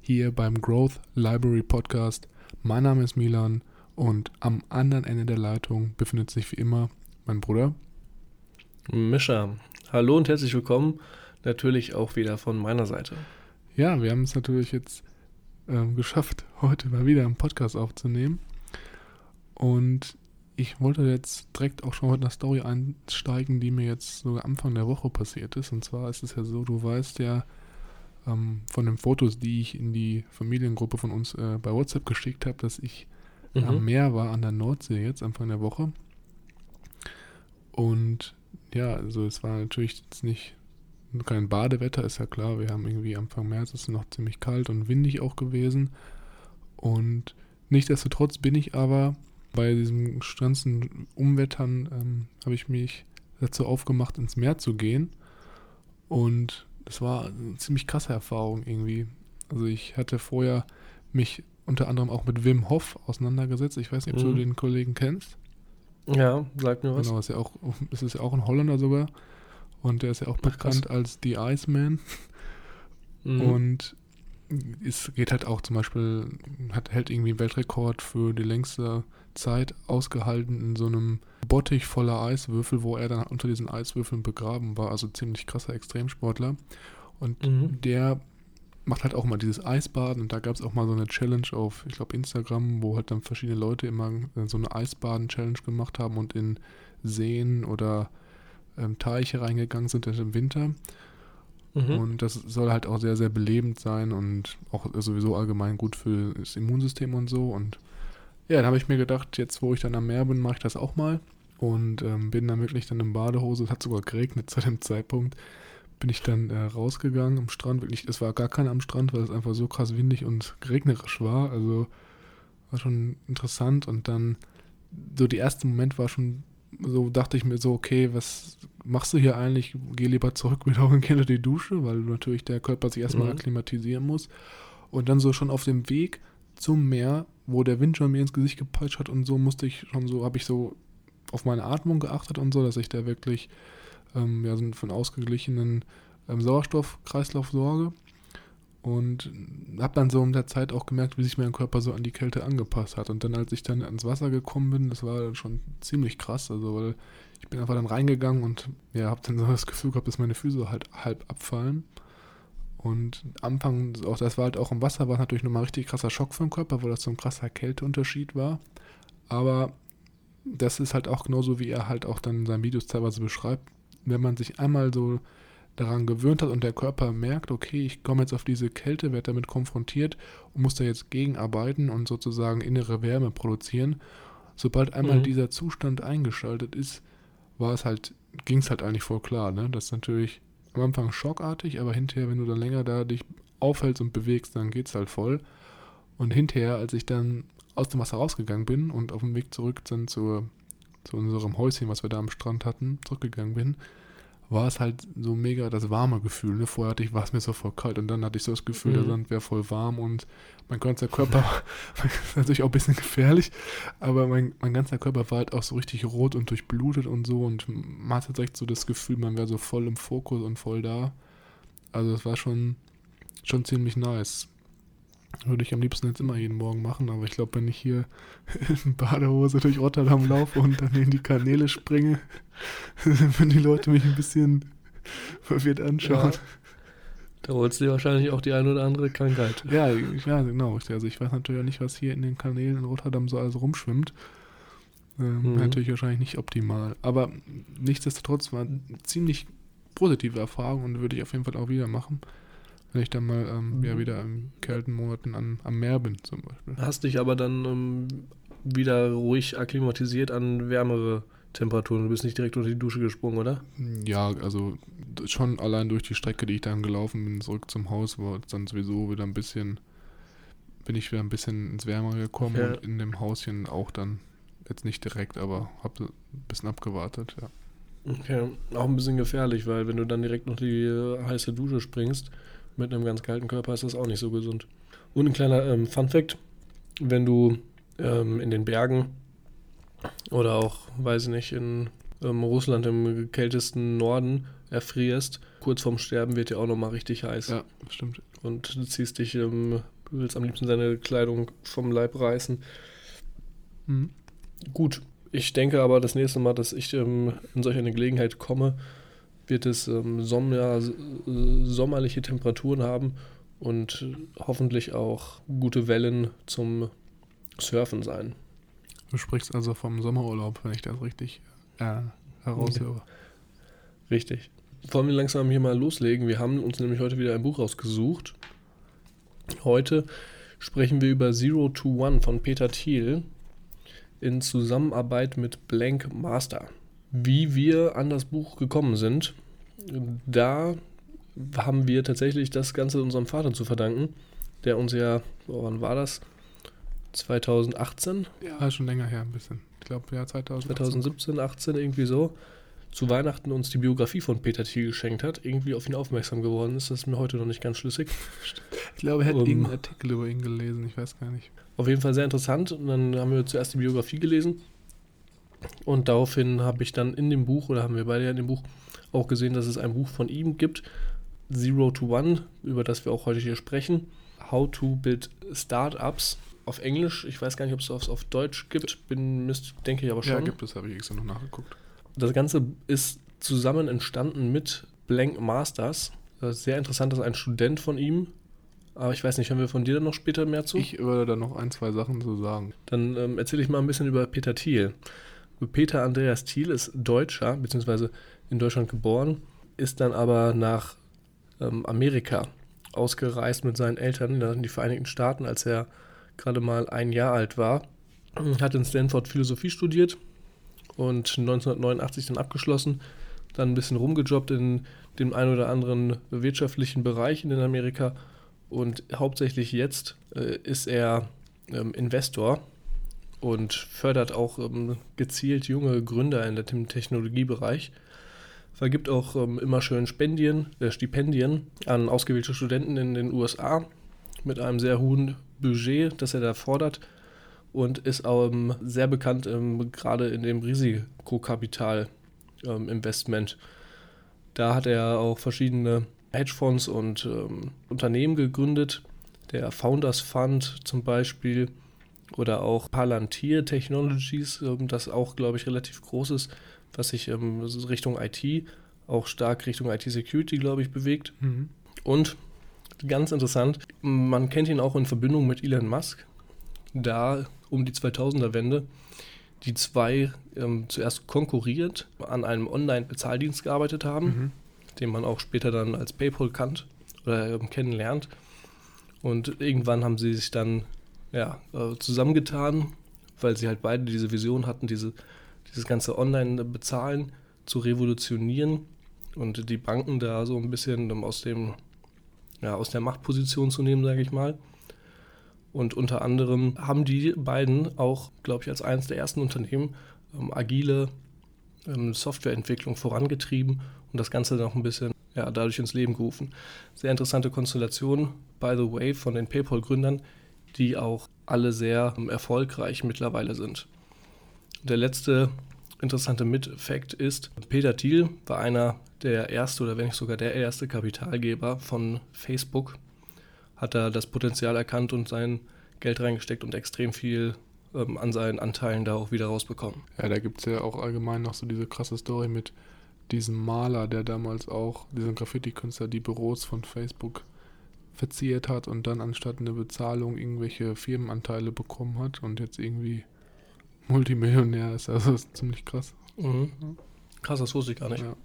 hier beim Growth Library Podcast. Mein Name ist Milan und am anderen Ende der Leitung befindet sich wie immer mein Bruder. Mischa, hallo und herzlich willkommen. Natürlich auch wieder von meiner Seite. Ja, wir haben es natürlich jetzt äh, geschafft, heute mal wieder einen Podcast aufzunehmen. Und ich wollte jetzt direkt auch schon mit einer Story einsteigen, die mir jetzt sogar Anfang der Woche passiert ist. Und zwar ist es ja so, du weißt ja ähm, von den Fotos, die ich in die Familiengruppe von uns äh, bei WhatsApp geschickt habe, dass ich mhm. am Meer war an der Nordsee jetzt Anfang der Woche. Und ja, also es war natürlich jetzt nicht kein Badewetter, ist ja klar. Wir haben irgendwie Anfang März ist es noch ziemlich kalt und windig auch gewesen. Und nichtsdestotrotz bin ich aber bei diesem ganzen Umwettern ähm, habe ich mich dazu aufgemacht, ins Meer zu gehen. Und das war eine ziemlich krasse Erfahrung irgendwie. Also ich hatte vorher mich unter anderem auch mit Wim Hof auseinandergesetzt. Ich weiß nicht, ob mhm. du den Kollegen kennst. Ja, sag mir was. Genau, ist ja auch, ist es ja auch ein Holländer sogar. Und der ist ja auch bekannt Ach, als The Iceman. Mhm. Und es geht halt auch zum Beispiel, hat, hält irgendwie einen Weltrekord für die längste Zeit ausgehalten in so einem Bottich voller Eiswürfel, wo er dann unter diesen Eiswürfeln begraben war. Also ziemlich krasser Extremsportler. Und mhm. der macht halt auch mal dieses Eisbaden und da gab es auch mal so eine Challenge auf, ich glaube, Instagram, wo halt dann verschiedene Leute immer so eine Eisbaden-Challenge gemacht haben und in Seen oder ähm, Teiche reingegangen sind im Winter. Mhm. Und das soll halt auch sehr, sehr belebend sein und auch sowieso allgemein gut für das Immunsystem und so. Und ja, dann habe ich mir gedacht, jetzt wo ich dann am Meer bin, mache ich das auch mal. Und ähm, bin dann wirklich dann in Badehose, es hat sogar geregnet zu dem Zeitpunkt, bin ich dann äh, rausgegangen am Strand. Wirklich, es war gar keiner am Strand, weil es einfach so krass windig und regnerisch war. Also war schon interessant. Und dann, so der erste Moment war schon so dachte ich mir so, okay, was machst du hier eigentlich? Geh lieber zurück wieder und geh die Dusche, weil natürlich der Körper sich erstmal mhm. akklimatisieren muss. Und dann so schon auf dem Weg zum Meer, wo der Wind schon mir ins Gesicht gepeitscht hat und so musste ich schon so, habe ich so auf meine Atmung geachtet und so, dass ich da wirklich ähm, ja, so von ausgeglichenen ähm, Sauerstoffkreislauf sorge. Und habe dann so in der Zeit auch gemerkt, wie sich mein Körper so an die Kälte angepasst hat. Und dann, als ich dann ans Wasser gekommen bin, das war dann schon ziemlich krass. Also, weil ich bin einfach dann reingegangen und ja, habe dann so das Gefühl gehabt, dass meine Füße halt halb abfallen. Und Anfang, auch das war halt auch im Wasser, war natürlich nochmal ein richtig krasser Schock für den Körper, weil das so ein krasser Kälteunterschied war. Aber das ist halt auch genauso, wie er halt auch dann in seinen Videos teilweise beschreibt. Wenn man sich einmal so daran gewöhnt hat und der Körper merkt, okay, ich komme jetzt auf diese Kälte, werde damit konfrontiert und muss da jetzt gegenarbeiten und sozusagen innere Wärme produzieren. Sobald einmal mhm. dieser Zustand eingeschaltet ist, war es halt, ging es halt eigentlich voll klar, ne? Das ist natürlich am Anfang schockartig, aber hinterher, wenn du dann länger da dich aufhältst und bewegst, dann geht es halt voll. Und hinterher, als ich dann aus dem Wasser rausgegangen bin und auf dem Weg zurück dann zur, zu unserem Häuschen, was wir da am Strand hatten, zurückgegangen bin, war es halt so mega das warme Gefühl. Ne? Vorher hatte ich, war es mir so voll kalt und dann hatte ich so das Gefühl, mhm. der Sand wäre voll warm und mein ganzer Körper, natürlich auch ein bisschen gefährlich, aber mein, mein ganzer Körper war halt auch so richtig rot und durchblutet und so und man hatte direkt so das Gefühl, man wäre so voll im Fokus und voll da. Also es war schon, schon ziemlich nice. Würde ich am liebsten jetzt immer jeden Morgen machen, aber ich glaube, wenn ich hier in Badehose durch Rotterdam laufe und dann in die Kanäle springe, würden die Leute mich ein bisschen verwirrt anschauen. Ja, da holst du dir wahrscheinlich auch die eine oder andere Krankheit. Ja, ja genau. Also ich weiß natürlich auch nicht, was hier in den Kanälen in Rotterdam so alles rumschwimmt. Ähm, mhm. Natürlich wahrscheinlich nicht optimal. Aber nichtsdestotrotz war eine ziemlich positive Erfahrung und würde ich auf jeden Fall auch wieder machen. Wenn ich dann mal ähm, mhm. ja, wieder in kalten Monaten an, am Meer bin, zum Beispiel. Hast dich aber dann ähm, wieder ruhig akklimatisiert an wärmere Temperaturen. Du bist nicht direkt unter die Dusche gesprungen, oder? Ja, also schon allein durch die Strecke, die ich dann gelaufen bin, zurück zum Haus, war dann sowieso wieder ein bisschen bin ich wieder ein bisschen ins Wärmere gekommen Ja. und in dem Hauschen auch dann jetzt nicht direkt, aber habe ein bisschen abgewartet. Ja. Okay, auch ein bisschen gefährlich, weil wenn du dann direkt noch die äh, heiße Dusche springst mit einem ganz kalten Körper, ist das auch nicht so gesund. Und ein kleiner ähm, Fun-Fact: Wenn du ähm, in den Bergen oder auch, weiß ich nicht, in ähm, Russland im kältesten Norden erfrierst, kurz vorm Sterben wird dir auch nochmal richtig heiß. ja, stimmt. Und du ziehst dich, ähm, du willst am liebsten deine Kleidung vom Leib reißen. Mhm. Gut, ich denke aber, das nächste Mal, dass ich ähm, in solch eine Gelegenheit komme, wird es ähm, Sommer, äh, sommerliche Temperaturen haben und äh, hoffentlich auch gute Wellen zum Surfen sein. Du sprichst also vom Sommerurlaub, wenn ich das richtig äh, heraushöre. Richtig. Wollen wir langsam hier mal loslegen? Wir haben uns nämlich heute wieder ein Buch rausgesucht. Heute sprechen wir über Zero to One von Peter Thiel in Zusammenarbeit mit Blank Master. Wie wir an das Buch gekommen sind, da haben wir tatsächlich das Ganze unserem Vater zu verdanken, der uns ja, oh, wann war das? 2018, Ja, schon länger her ein bisschen. Ich glaube, ja, 2000. 2017, 18 irgendwie so, zu Weihnachten uns die Biografie von Peter Thiel geschenkt hat, irgendwie auf ihn aufmerksam geworden ist. Das ist mir heute noch nicht ganz schlüssig. Ich glaube, er hat Um- irgendeinen Artikel über ihn gelesen, ich weiß gar nicht. Auf jeden Fall sehr interessant. Und dann haben wir zuerst die Biografie gelesen. Und daraufhin habe ich dann in dem Buch, oder haben wir beide ja in dem Buch, auch gesehen, dass es ein Buch von ihm gibt, Zero to One, über das wir auch heute hier sprechen. How to Build Startups auf Englisch. Ich weiß gar nicht, ob es es auf Deutsch gibt. Bin, müsst, denke ich aber schon. Ja, gibt es, habe ich extra noch nachgeguckt. Das Ganze ist zusammen entstanden mit Blank Masters. Ist sehr interessant, dass ein Student von ihm, aber ich weiß nicht, hören wir von dir dann noch später mehr zu? Ich würde da noch ein, zwei Sachen zu sagen. Dann ähm, erzähle ich mal ein bisschen über Peter Thiel. Peter Andreas Thiel ist Deutscher, beziehungsweise in Deutschland geboren, ist dann aber nach ähm, Amerika ausgereist mit seinen Eltern in die Vereinigten Staaten, als er gerade mal ein Jahr alt war. Hat in Stanford Philosophie studiert und 1989 dann abgeschlossen. Dann ein bisschen rumgejobbt in dem einen oder anderen wirtschaftlichen Bereich in Amerika. Und hauptsächlich jetzt äh, ist er ähm, Investor und fördert auch ähm, gezielt junge Gründer in der im Technologiebereich. Vergibt auch ähm, immer schön Spendien, äh, Stipendien an ausgewählte Studenten in den USA mit einem sehr hohen Budget, das er da fordert und ist auch ähm, sehr bekannt ähm, gerade in dem Risikokapital-Investment. da hat er auch verschiedene Hedgefonds und ähm, Unternehmen gegründet, der Founders Fund zum Beispiel oder auch Palantir Technologies, ähm, das auch, glaube ich, relativ groß ist, was sich ähm, Richtung IT, auch stark Richtung IT-Security, glaube ich, bewegt. Mhm. Und ganz interessant, man kennt ihn auch in Verbindung mit Elon Musk, da um die 2000er-Wende die zwei ähm, zuerst konkurriert an einem Online-Bezahldienst gearbeitet haben, Mhm. den man auch später dann als PayPal kannt oder ähm, kennenlernt. Und irgendwann haben sie sich dann ja, äh, zusammengetan, weil sie halt beide diese Vision hatten, diese, dieses ganze Online-Bezahlen zu revolutionieren und die Banken da so ein bisschen aus dem ja, aus der Machtposition zu nehmen, sage ich mal. Und unter anderem haben die beiden auch, glaube ich, als eines der ersten Unternehmen ähm, agile ähm, Softwareentwicklung vorangetrieben und das Ganze noch ein bisschen ja, dadurch ins Leben gerufen. Sehr interessante Konstellation, by the way, von den PayPal-Gründern, die auch alle sehr ähm, erfolgreich mittlerweile sind. Der letzte interessante Mit-Fact ist, Peter Thiel war einer der erste oder wenn nicht sogar der erste Kapitalgeber von Facebook. Hat er das Potenzial erkannt und sein Geld reingesteckt und extrem viel ähm, an seinen Anteilen da auch wieder rausbekommen. Ja, da gibt es ja auch allgemein noch so diese krasse Story mit diesem Maler, der damals auch, diesem Graffiti-Künstler, die Büros von Facebook verziert hat und dann anstatt eine Bezahlung irgendwelche Firmenanteile bekommen hat und jetzt irgendwie Multimillionär ist. Also das ist ziemlich krass. Mhm. Krass, das wusste ich gar nicht. Ja.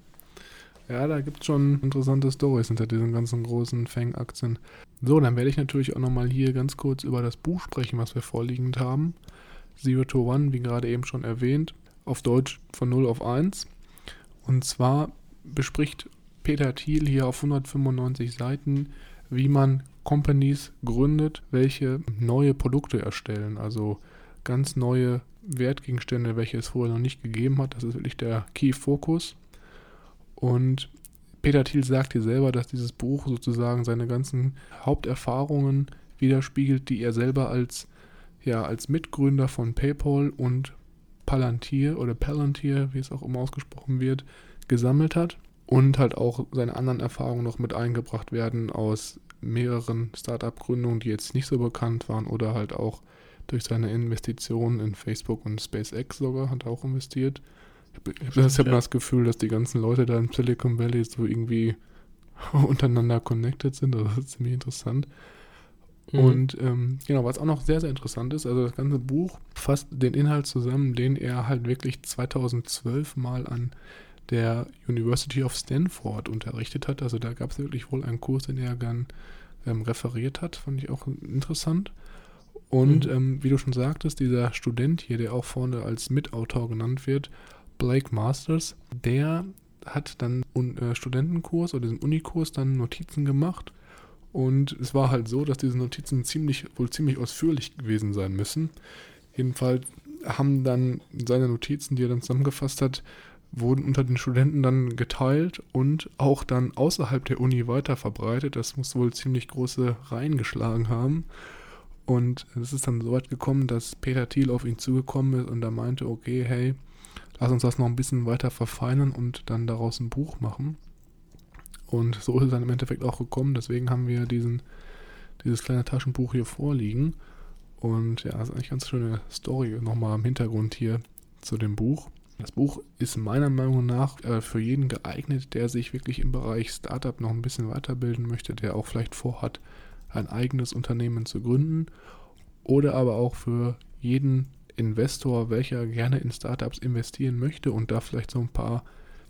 Ja, da gibt es schon interessante Stories hinter diesen ganzen großen Fang-Aktien. So, dann werde ich natürlich auch nochmal hier ganz kurz über das Buch sprechen, was wir vorliegend haben. Zero to One, wie gerade eben schon erwähnt, auf Deutsch von 0 auf 1. Und zwar bespricht Peter Thiel hier auf 195 Seiten, wie man Companies gründet, welche neue Produkte erstellen, also ganz neue Wertgegenstände, welche es vorher noch nicht gegeben hat. Das ist wirklich der Key Focus. Und Peter Thiel sagt hier selber, dass dieses Buch sozusagen seine ganzen Haupterfahrungen widerspiegelt, die er selber als, ja, als Mitgründer von PayPal und Palantir oder Palantir, wie es auch immer ausgesprochen wird, gesammelt hat und halt auch seine anderen Erfahrungen noch mit eingebracht werden aus mehreren Startup-Gründungen, die jetzt nicht so bekannt waren oder halt auch durch seine Investitionen in Facebook und SpaceX sogar, hat er auch investiert. Ich habe hab ja. das Gefühl, dass die ganzen Leute da im Silicon Valley so irgendwie untereinander connected sind. Das ist ziemlich interessant. Mhm. Und ähm, genau, was auch noch sehr, sehr interessant ist, also das ganze Buch fasst den Inhalt zusammen, den er halt wirklich 2012 mal an der University of Stanford unterrichtet hat. Also da gab es wirklich wohl einen Kurs, den er gern ähm, referiert hat, fand ich auch interessant. Und mhm. ähm, wie du schon sagtest, dieser Student hier, der auch vorne als Mitautor genannt wird, Blake Masters, der hat dann einen äh, Studentenkurs oder diesen Unikurs dann Notizen gemacht. Und es war halt so, dass diese Notizen ziemlich, wohl ziemlich ausführlich gewesen sein müssen. Jedenfalls haben dann seine Notizen, die er dann zusammengefasst hat, wurden unter den Studenten dann geteilt und auch dann außerhalb der Uni weiter verbreitet. Das muss wohl ziemlich große Reihen geschlagen haben. Und es ist dann so weit gekommen, dass Peter Thiel auf ihn zugekommen ist und er meinte, okay, hey, lass uns das noch ein bisschen weiter verfeinern und dann daraus ein Buch machen. Und so ist es dann im Endeffekt auch gekommen. Deswegen haben wir diesen, dieses kleine Taschenbuch hier vorliegen. Und ja, das ist eigentlich eine ganz schöne Story nochmal im Hintergrund hier zu dem Buch. Das Buch ist meiner Meinung nach äh, für jeden geeignet, der sich wirklich im Bereich Startup noch ein bisschen weiterbilden möchte, der auch vielleicht vorhat, ein eigenes Unternehmen zu gründen. Oder aber auch für jeden Investor, welcher gerne in Startups investieren möchte und da vielleicht so ein paar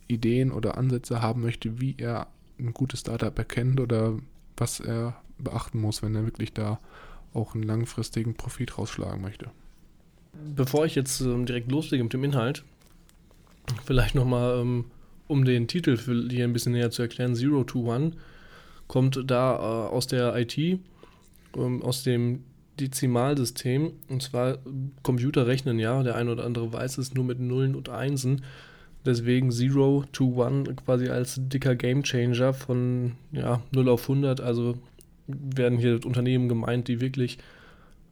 Ideen oder Ansätze haben möchte, wie er ein gutes Startup erkennt oder was er beachten muss, wenn er wirklich da auch einen langfristigen Profit rausschlagen möchte. Bevor ich jetzt ähm, direkt loslege mit dem Inhalt, vielleicht nochmal, ähm, um den Titel hier ein bisschen näher zu erklären, Zero to One kommt da äh, aus der IT, ähm, aus dem Dezimalsystem, und zwar Computer rechnen, ja, der eine oder andere weiß es nur mit Nullen und Einsen. Deswegen Zero to One quasi als dicker Gamechanger von ja, 0 auf 100. Also werden hier Unternehmen gemeint, die wirklich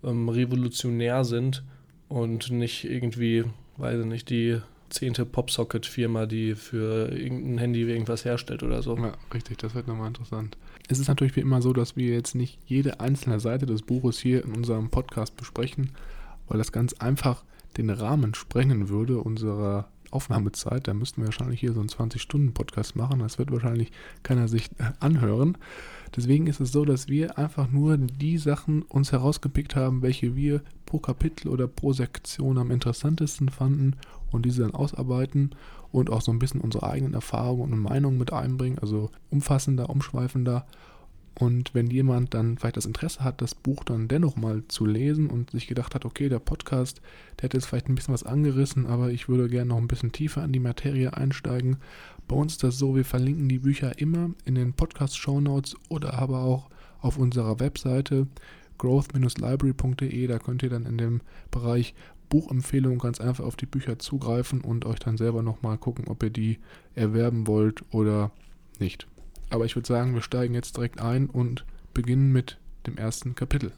ähm, revolutionär sind und nicht irgendwie, weiß ich nicht, die zehnte Popsocket-Firma, die für irgendein Handy irgendwas herstellt oder so. Ja, richtig, das wird nochmal interessant. Es ist natürlich wie immer so, dass wir jetzt nicht jede einzelne Seite des Buches hier in unserem Podcast besprechen, weil das ganz einfach den Rahmen sprengen würde unserer Aufnahmezeit, da müssten wir wahrscheinlich hier so einen 20-Stunden-Podcast machen. Das wird wahrscheinlich keiner sich äh, anhören. Deswegen ist es so, dass wir einfach nur die Sachen uns herausgepickt haben, welche wir pro Kapitel oder pro Sektion am interessantesten fanden und diese dann ausarbeiten und auch so ein bisschen unsere eigenen Erfahrungen und Meinungen mit einbringen, also umfassender, umschweifender und wenn jemand dann vielleicht das Interesse hat, das Buch dann dennoch mal zu lesen und sich gedacht hat, okay, der Podcast, der hat jetzt vielleicht ein bisschen was angerissen, aber ich würde gerne noch ein bisschen tiefer in die Materie einsteigen. Bei uns ist das so, wir verlinken die Bücher immer in den Podcast-Show Notes oder aber auch auf unserer Webseite growth-library.de. Da könnt ihr dann in dem Bereich Buchempfehlungen ganz einfach auf die Bücher zugreifen und euch dann selber nochmal gucken, ob ihr die erwerben wollt oder nicht. Aber ich würde sagen, wir steigen jetzt direkt ein und beginnen mit dem ersten Kapitel.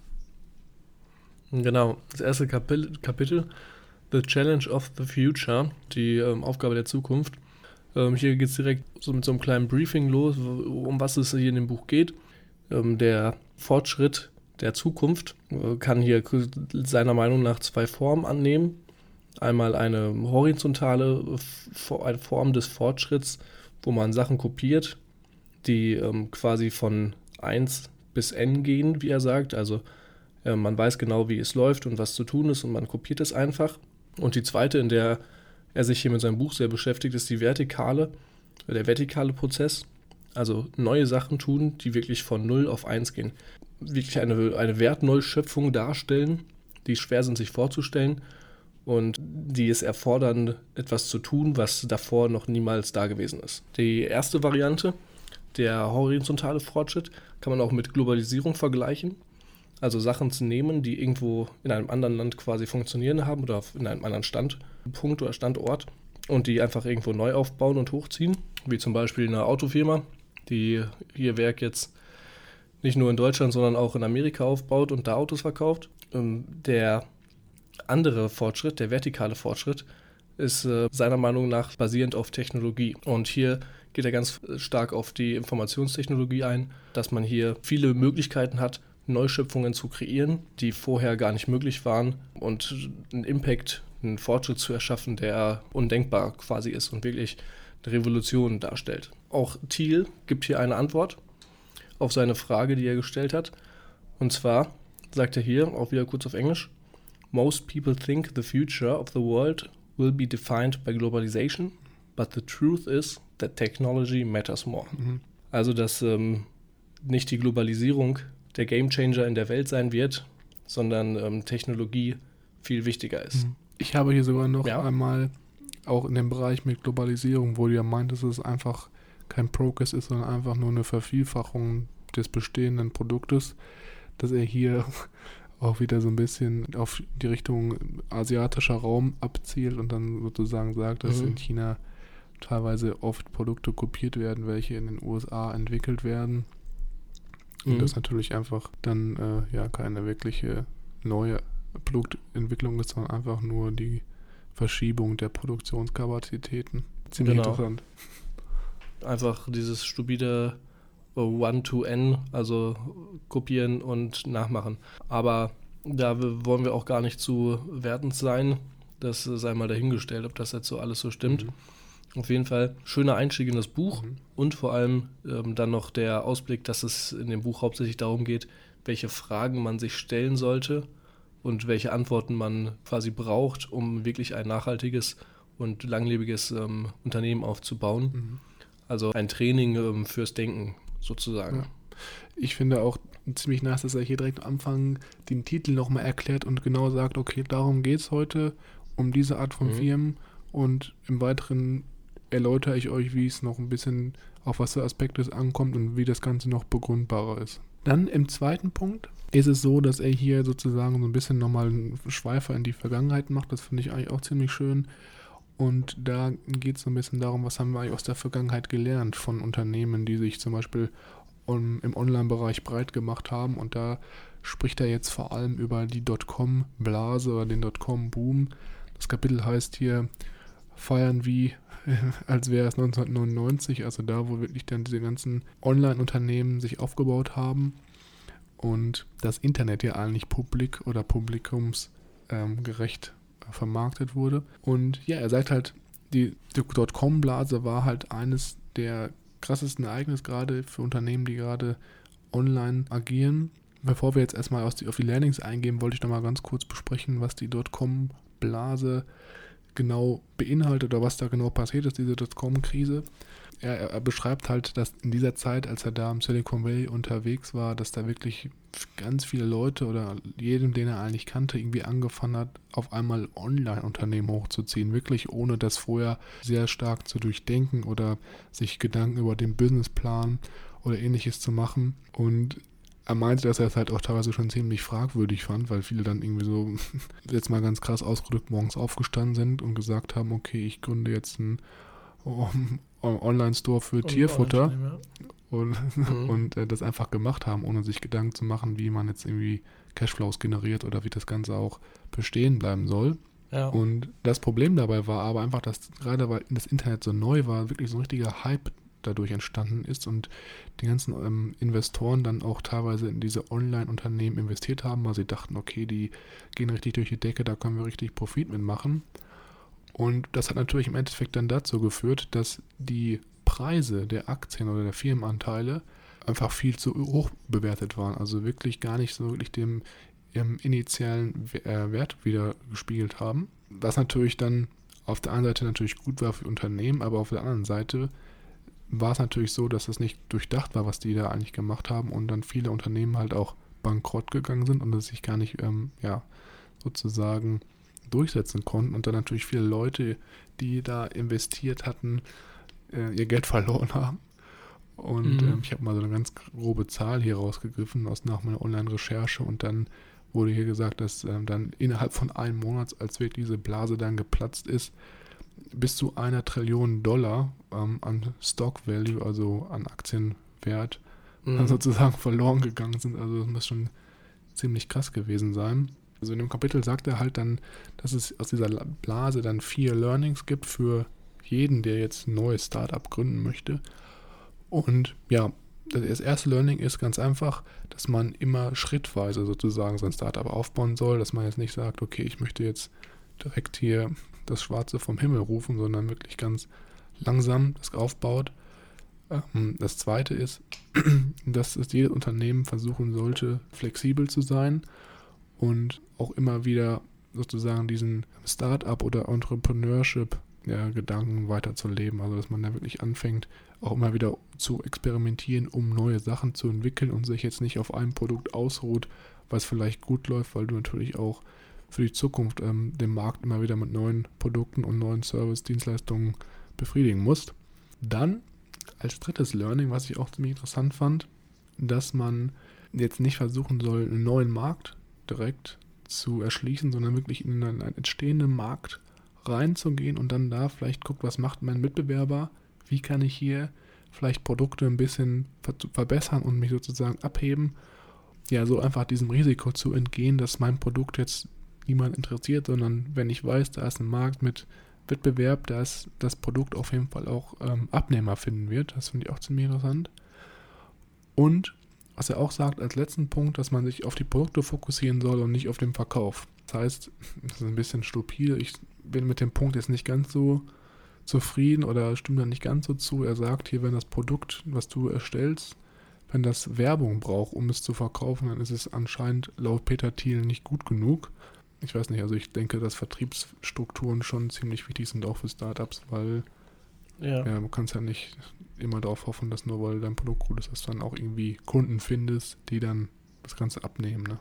Genau, das erste Kapitel, Kapitel The Challenge of the Future, die ähm, Aufgabe der Zukunft. Ähm, hier geht es direkt so mit so einem kleinen Briefing los, um was es hier in dem Buch geht. Ähm, der Fortschritt der Zukunft äh, kann hier seiner Meinung nach zwei Formen annehmen. Einmal eine horizontale Form des Fortschritts, wo man Sachen kopiert, die ähm, quasi von 1 bis n gehen, wie er sagt. Also äh, man weiß genau, wie es läuft und was zu tun ist und man kopiert es einfach. Und die zweite, in der er sich hier mit seinem Buch sehr beschäftigt, ist die vertikale, der vertikale Prozess. Also neue Sachen tun, die wirklich von 0 auf 1 gehen. Wirklich eine, eine Wertneuschöpfung darstellen, die schwer sind sich vorzustellen und die es erfordern, etwas zu tun, was davor noch niemals da gewesen ist. Die erste Variante Der horizontale Fortschritt kann man auch mit Globalisierung vergleichen. Also Sachen zu nehmen, die irgendwo in einem anderen Land quasi funktionieren haben oder in einem anderen Standpunkt oder Standort und die einfach irgendwo neu aufbauen und hochziehen, wie zum Beispiel eine Autofirma, die ihr Werk jetzt nicht nur in Deutschland, sondern auch in Amerika aufbaut und da Autos verkauft. Ähm, der andere Fortschritt, der vertikale Fortschritt, ist äh, seiner Meinung nach basierend auf Technologie. Und hier geht er ganz stark auf die Informationstechnologie ein, dass man hier viele Möglichkeiten hat, Neuschöpfungen zu kreieren, die vorher gar nicht möglich waren und einen Impact, einen Fortschritt zu erschaffen, der undenkbar quasi ist und wirklich eine Revolution darstellt. Auch Thiel gibt hier eine Antwort auf seine Frage, die er gestellt hat. Und zwar sagt er hier, auch wieder kurz auf Englisch, Most people think the future of the world will be defined by globalization, but the truth is that technology matters more. Mhm. Also, dass ähm, nicht die Globalisierung der Gamechanger in der Welt sein wird, sondern ähm, Technologie viel wichtiger ist. Mhm. Ich habe hier sogar noch ja? einmal auch in dem Bereich mit Globalisierung, wo du ja meintest, es einfach kein Progress ist, sondern einfach nur eine Vervielfachung des bestehenden Produktes, dass er hier auch wieder so ein bisschen auf die Richtung asiatischer Raum abzielt und dann sozusagen sagt, dass mhm. in China teilweise oft Produkte kopiert werden, welche in den USA entwickelt werden. Und mhm. das natürlich einfach dann äh, ja keine wirkliche neue Produktentwicklung ist, sondern einfach nur die Verschiebung der Produktionskapazitäten. Ziemlich genau. interessant. Einfach dieses stupide One-to-N, also kopieren und nachmachen. Aber da wollen wir auch gar nicht zu wertend sein. Das sei mal dahingestellt, ob das jetzt so alles so stimmt. Mhm. Auf jeden Fall schöner Einstieg in das Buch mhm. und vor allem ähm, dann noch der Ausblick, dass es in dem Buch hauptsächlich darum geht, welche Fragen man sich stellen sollte und welche Antworten man quasi braucht, um wirklich ein nachhaltiges und langlebiges ähm, Unternehmen aufzubauen. Mhm. Also ein Training ähm, fürs Denken sozusagen. Ja. Ich finde auch ziemlich nice, dass er hier direkt am Anfang den Titel nochmal erklärt und genau sagt, okay, darum geht es heute, um diese Art von mhm. Firmen und im Weiteren erläutere ich euch, wie es noch ein bisschen auf was für Aspekte es ankommt und wie das Ganze noch begründbarer ist. Dann im zweiten Punkt ist es so, dass er hier sozusagen so ein bisschen nochmal einen Schweifer in die Vergangenheit macht. Das finde ich eigentlich auch ziemlich schön. Und da geht es so ein bisschen darum, was haben wir eigentlich aus der Vergangenheit gelernt von Unternehmen, die sich zum Beispiel on, im Online-Bereich breit gemacht haben. Und da spricht er jetzt vor allem über die Dotcom-Blase oder den Dotcom-Boom. Das Kapitel heißt hier Feiern wie, als wäre es 1999, also da, wo wirklich dann diese ganzen Online-Unternehmen sich aufgebaut haben und das Internet ja eigentlich publik oder publikumsgerecht ähm, vermarktet wurde. Und ja, er sagt halt, die, Dotcom-Blase war halt eines der krassesten Ereignisse gerade für Unternehmen, die gerade online agieren. Bevor wir jetzt erstmal auf die, auf die Learnings eingehen, wollte ich nochmal ganz kurz besprechen, was die Dotcom-Blase genau beinhaltet oder was da genau passiert ist, diese Dotcom-Krise. Er, er, beschreibt halt, dass in dieser Zeit, als er da im Silicon Valley unterwegs war, dass da wirklich ganz viele Leute oder jedem, den er eigentlich kannte, irgendwie angefangen hat, auf einmal Online-Unternehmen hochzuziehen, wirklich ohne das vorher sehr stark zu durchdenken oder sich Gedanken über den Businessplan oder ähnliches zu machen. Und er meinte, dass er es halt auch teilweise schon ziemlich fragwürdig fand, weil viele dann irgendwie so, jetzt mal ganz krass ausgedrückt, morgens aufgestanden sind und gesagt haben, okay, ich gründe jetzt einen Online-Store für und Tierfutter ja. und, mhm. und äh, das einfach gemacht haben, ohne sich Gedanken zu machen, wie man jetzt irgendwie Cashflows generiert oder wie das Ganze auch bestehen bleiben soll. Ja. Und das Problem dabei war aber einfach, dass gerade weil das Internet so neu war, wirklich so ein richtiger Hype dadurch entstanden ist und die ganzen ähm, Investoren dann auch teilweise in diese Online-Unternehmen investiert haben, weil sie dachten, okay, die gehen richtig durch die Decke, da können wir richtig Profit mitmachen. Und das hat natürlich im Endeffekt dann dazu geführt, dass die Preise der Aktien oder der Firmenanteile einfach viel zu hoch bewertet waren. Also wirklich gar nicht so wirklich dem initialen äh, Wert wieder gespiegelt haben. Was natürlich dann auf der einen Seite natürlich gut war für Unternehmen, aber auf der anderen Seite war es natürlich so, dass es nicht durchdacht war, was die da eigentlich gemacht haben und dann viele Unternehmen halt auch bankrott gegangen sind und es sich gar nicht, ähm, ja, sozusagen durchsetzen konnten und dann natürlich viele Leute, die da investiert hatten, äh, ihr Geld verloren haben. Und mhm. ähm, ich habe mal so eine ganz grobe Zahl hier rausgegriffen aus nach meiner Online-Recherche und dann wurde hier gesagt, dass ähm, dann innerhalb von einem Monat, als wirklich diese Blase dann geplatzt ist, bis zu einer Trillion Dollar ähm, an Stock Value, also an Aktienwert, mhm. sozusagen verloren gegangen sind. Also das muss schon ziemlich krass gewesen sein. Also in dem Kapitel sagt er halt dann, dass es aus dieser Blase dann vier Learnings gibt für jeden, der jetzt ein neues Startup gründen möchte. Und ja, das erste Learning ist ganz einfach, dass man immer schrittweise sozusagen sein Startup aufbauen soll, dass man jetzt nicht sagt, okay, ich möchte jetzt direkt hier das Schwarze vom Himmel rufen, sondern wirklich ganz langsam das aufbaut. Ähm, das zweite ist, dass es jedes Unternehmen versuchen sollte, flexibel zu sein und auch immer wieder sozusagen diesen Startup oder Entrepreneurship ja, Gedanken weiterzuleben. Also dass man da wirklich anfängt, auch immer wieder zu experimentieren, um neue Sachen zu entwickeln und sich jetzt nicht auf einem Produkt ausruht, was vielleicht gut läuft, weil du natürlich auch für die Zukunft ähm, den Markt immer wieder mit neuen Produkten und neuen Service-Dienstleistungen befriedigen musst. Dann als drittes Learning, was ich auch ziemlich interessant fand, dass man jetzt nicht versuchen soll, einen neuen Markt direkt zu erschließen, sondern wirklich in einen, einen entstehenden Markt reinzugehen und dann da vielleicht guckt, was macht mein Mitbewerber, wie kann ich hier vielleicht Produkte ein bisschen verbessern und mich sozusagen abheben. Ja, so einfach diesem Risiko zu entgehen, dass mein Produkt jetzt niemand interessiert, sondern wenn ich weiß, da ist ein Markt mit Wettbewerb, dass das Produkt auf jeden Fall auch ähm, Abnehmer finden wird. Das finde ich auch ziemlich interessant. Und was er auch sagt als letzten Punkt, dass man sich auf die Produkte fokussieren soll und nicht auf den Verkauf. Das heißt, das ist ein bisschen stupide. Ich bin mit dem Punkt jetzt nicht ganz so zufrieden oder stimme da nicht ganz so zu. Er sagt hier, wenn das Produkt, was du erstellst, wenn das Werbung braucht, um es zu verkaufen, dann ist es anscheinend laut Peter Thiel nicht gut genug. Ich weiß nicht, also ich denke, dass Vertriebsstrukturen schon ziemlich wichtig sind, auch für Startups, weil ja. ja, du kannst ja nicht immer darauf hoffen, dass nur weil dein Produkt gut ist, dass du dann auch irgendwie Kunden findest, die dann das Ganze abnehmen. Ne?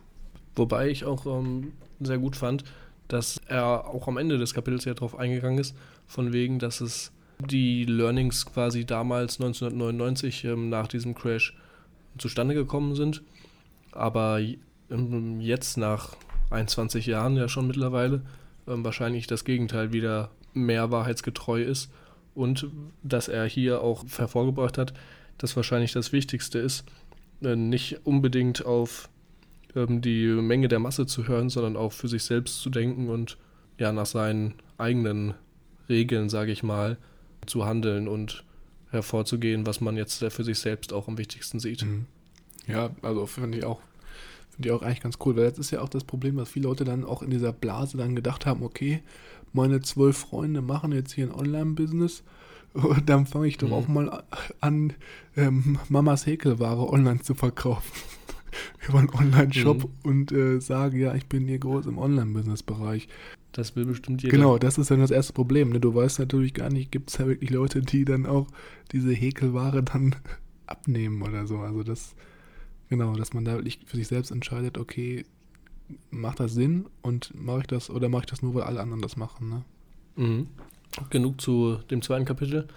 Wobei ich auch ähm, sehr gut fand, dass er auch am Ende des Kapitels ja darauf eingegangen ist, von wegen, dass es die Learnings quasi damals 1999 ähm, nach diesem Crash zustande gekommen sind, aber ähm, jetzt nach 21 Jahren ja schon mittlerweile ähm, wahrscheinlich das Gegenteil wieder mehr wahrheitsgetreu ist und dass er hier auch hervorgebracht hat, dass wahrscheinlich das Wichtigste ist, äh, nicht unbedingt auf ähm, die Menge der Masse zu hören, sondern auch für sich selbst zu denken und ja nach seinen eigenen Regeln, sage ich mal, zu handeln und hervorzugehen, was man jetzt für sich selbst auch am wichtigsten sieht. Mhm. Ja, also finde ich auch finde ich auch eigentlich ganz cool, weil das ist ja auch das Problem, dass viele Leute dann auch in dieser Blase dann gedacht haben, okay, meine zwölf Freunde machen jetzt hier ein Online-Business dann fange ich doch mhm. auch mal an, ähm, Mamas Häkelware online zu verkaufen über einen Online-Shop mhm. und äh, sage, ja, ich bin hier groß im Online-Business-Bereich. Das will bestimmt jeder. Genau, das ist dann das erste Problem. Ne? Du weißt natürlich gar nicht, gibt es ja wirklich Leute, die dann auch diese Häkelware dann abnehmen oder so. Also das, genau, dass man da wirklich für sich selbst entscheidet, okay, macht das Sinn und mache ich das oder mache ich das nur, weil alle anderen das machen. Ne? Mhm. Genug zu dem zweiten Kapitel.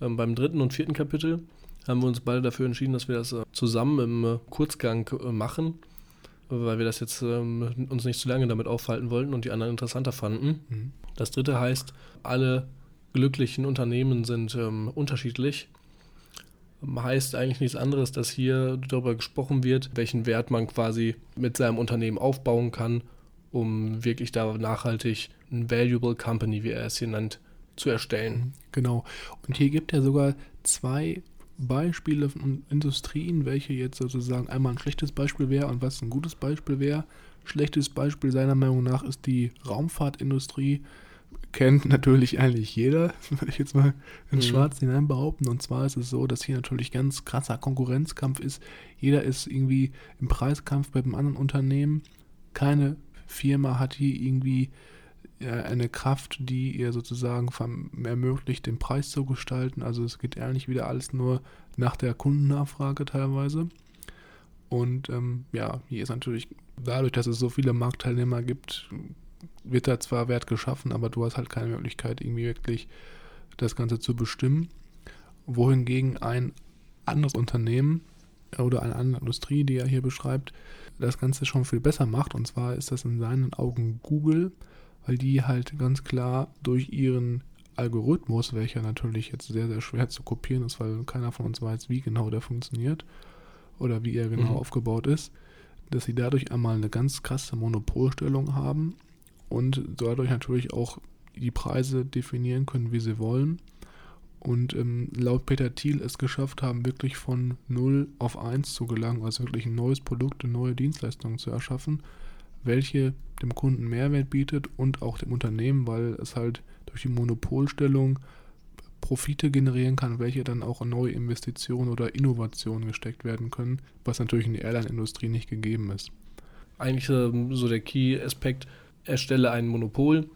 Ähm, beim dritten und vierten Kapitel haben wir uns beide dafür entschieden, dass wir das äh, zusammen im äh, Kurzgang äh, machen, weil wir das jetzt ähm, uns nicht zu lange damit aufhalten wollten und die anderen interessanter fanden. Mhm. Das dritte heißt, alle glücklichen Unternehmen sind ähm, unterschiedlich. Heißt eigentlich nichts anderes, dass hier darüber gesprochen wird, welchen Wert man quasi mit seinem Unternehmen aufbauen kann, um wirklich da nachhaltig ein Valuable Company, wie er es hier nennt, zu erstellen. Genau. Und hier gibt er sogar zwei Beispiele von Industrien, welche jetzt sozusagen einmal ein schlechtes Beispiel wäre und was ein gutes Beispiel wäre. Schlechtes Beispiel seiner Meinung nach ist die Raumfahrtindustrie. Kennt natürlich eigentlich jeder, würde ich jetzt mal in mhm. Schwarz hinein behaupten. Und zwar ist es so, dass hier natürlich ganz krasser Konkurrenzkampf ist. Jeder ist irgendwie im Preiskampf bei einem anderen Unternehmen. Keine Firma hat hier irgendwie eine Kraft, die ihr sozusagen ermöglicht, den Preis zu gestalten. Also es geht eigentlich wieder alles nur nach der Kundennachfrage teilweise. Und ähm, ja, hier ist natürlich dadurch, dass es so viele Marktteilnehmer gibt, wird da zwar Wert geschaffen, aber du hast halt keine Möglichkeit, irgendwie wirklich das Ganze zu bestimmen. Wohingegen ein anderes Unternehmen oder eine andere Industrie, die er hier beschreibt, das Ganze schon viel besser macht. Und zwar ist das in seinen Augen Google, weil die halt ganz klar durch ihren Algorithmus, welcher natürlich jetzt sehr, sehr schwer zu kopieren ist, weil keiner von uns weiß, wie genau der funktioniert oder wie er genau mhm. aufgebaut ist, dass sie dadurch einmal eine ganz krasse Monopolstellung haben und dadurch natürlich auch die Preise definieren können, wie sie wollen und ähm, laut Peter Thiel es geschafft haben, wirklich von 0 auf 1 zu gelangen, also wirklich ein neues Produkt, eine neue Dienstleistung zu erschaffen, welche dem Kunden Mehrwert bietet und auch dem Unternehmen, weil es halt durch die Monopolstellung Profite generieren kann, welche dann auch in neue Investitionen oder Innovationen gesteckt werden können, was natürlich in der Airline-Industrie nicht gegeben ist. Eigentlich ähm, so der Key-Aspekt, erstelle ein Monopol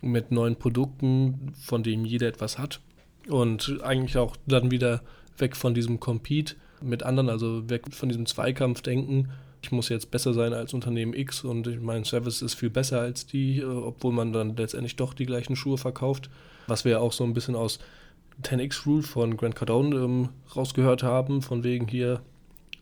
mit neuen Produkten, von denen jeder etwas hat und eigentlich auch dann wieder weg von diesem Compete mit anderen, also weg von diesem Zweikampf denken. Ich muss jetzt besser sein als Unternehmen X und mein Service ist viel besser als die, äh, obwohl man dann letztendlich doch die gleichen Schuhe verkauft. Was wir auch so ein bisschen aus 10x Rule von Grant Cardone ähm, rausgehört haben, von wegen hier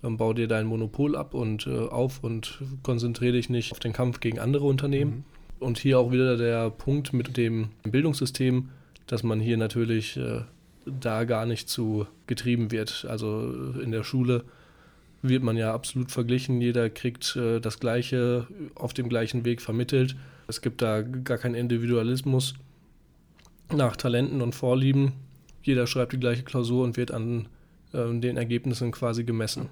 ähm, bau dir dein Monopol ab und äh, auf und konzentriere dich nicht auf den Kampf gegen andere Unternehmen. Mhm. Und hier auch wieder der Punkt mit dem Bildungssystem dass man hier natürlich äh, da gar nicht zu getrieben wird. Also in der Schule wird man ja absolut verglichen, jeder kriegt äh, das Gleiche auf dem gleichen Weg vermittelt. Es gibt da gar keinen Individualismus nach Talenten und Vorlieben. Jeder schreibt die gleiche Klausur und wird an äh, den Ergebnissen quasi gemessen.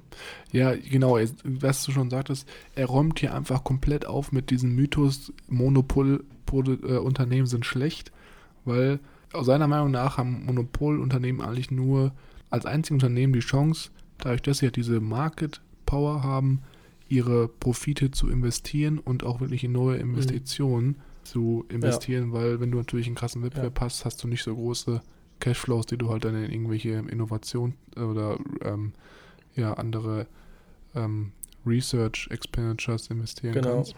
Ja, genau, was du schon sagtest, er räumt hier einfach komplett auf mit diesem Mythos, Monopolunternehmen sind schlecht, weil seiner Meinung nach haben Monopolunternehmen eigentlich nur als einzige Unternehmen die Chance, dadurch, dass sie halt diese Market Power haben, ihre Profite zu investieren und auch wirklich in neue Investitionen mhm. zu investieren, ja. weil wenn du natürlich einen krassen Wettbewerb ja. hast, hast du nicht so große Cashflows, die du halt dann in irgendwelche Innovationen oder ähm, ja, andere ähm, Research Expenditures investieren genau. kannst.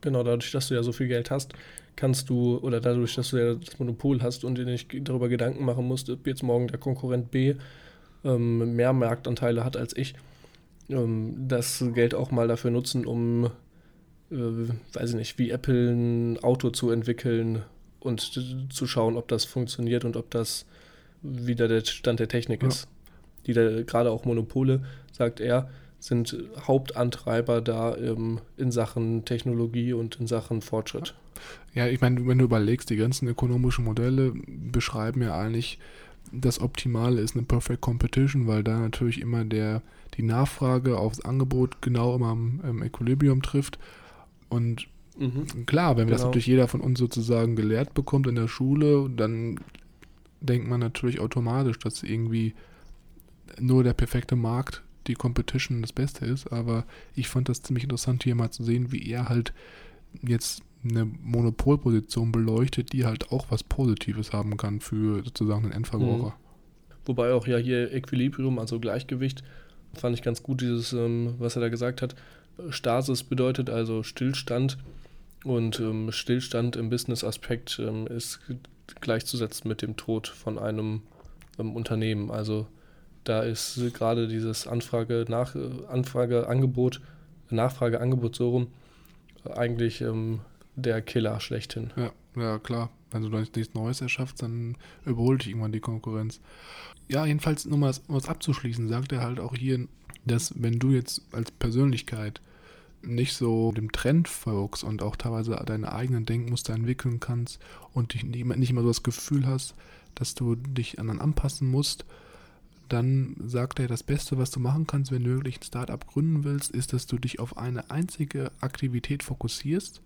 Genau, dadurch, dass du ja so viel Geld hast, kannst du, oder dadurch, dass du ja das Monopol hast und dir nicht darüber Gedanken machen musst, ob jetzt morgen der Konkurrent B ähm, mehr Marktanteile hat als ich, ähm, das Geld auch mal dafür nutzen, um, äh, weiß ich nicht, wie Apple ein Auto zu entwickeln und zu schauen, ob das funktioniert und ob das wieder der Stand der Technik ja. ist. Die da gerade auch Monopole, sagt er, sind Hauptantreiber da ähm, in Sachen Technologie und in Sachen Fortschritt. Ja, ich meine, wenn du überlegst, die ganzen ökonomischen Modelle beschreiben ja eigentlich, das Optimale ist eine Perfect Competition, weil da natürlich immer der, die Nachfrage aufs Angebot genau immer im, im Equilibrium trifft. Und mhm. klar, wenn genau. das natürlich jeder von uns sozusagen gelehrt bekommt in der Schule, dann denkt man natürlich automatisch, dass irgendwie nur der perfekte Markt die Competition das Beste ist. Aber ich fand das ziemlich interessant, hier mal zu sehen, wie er halt jetzt eine Monopolposition beleuchtet, die halt auch was Positives haben kann für sozusagen den Endverbraucher. Mhm. Wobei auch ja hier Equilibrium, also Gleichgewicht, fand ich ganz gut, dieses, ähm, was er da gesagt hat. Stasis bedeutet also Stillstand und ähm, Stillstand im Business-Aspekt ähm, ist gleichzusetzen mit dem Tod von einem ähm, Unternehmen. Also da ist gerade dieses Anfrage, nach, Anfrage, Nachfrage, Angebot so rum eigentlich ähm, der Killer schlechthin. Ja, ja, klar. Wenn du nichts Neues erschaffst, dann überholt dich irgendwann die Konkurrenz. Ja, jedenfalls, nur mal was abzuschließen, sagt er halt auch hier, dass wenn du jetzt als Persönlichkeit nicht so dem Trend folgst und auch teilweise deine eigenen Denkmuster entwickeln kannst und dich nicht, immer so das Gefühl hast, dass du dich an anpassen musst, dann sagt er, das Beste, was du machen kannst, wenn du wirklich ein Startup gründen willst, ist, dass du dich auf eine einzige Aktivität fokussierst.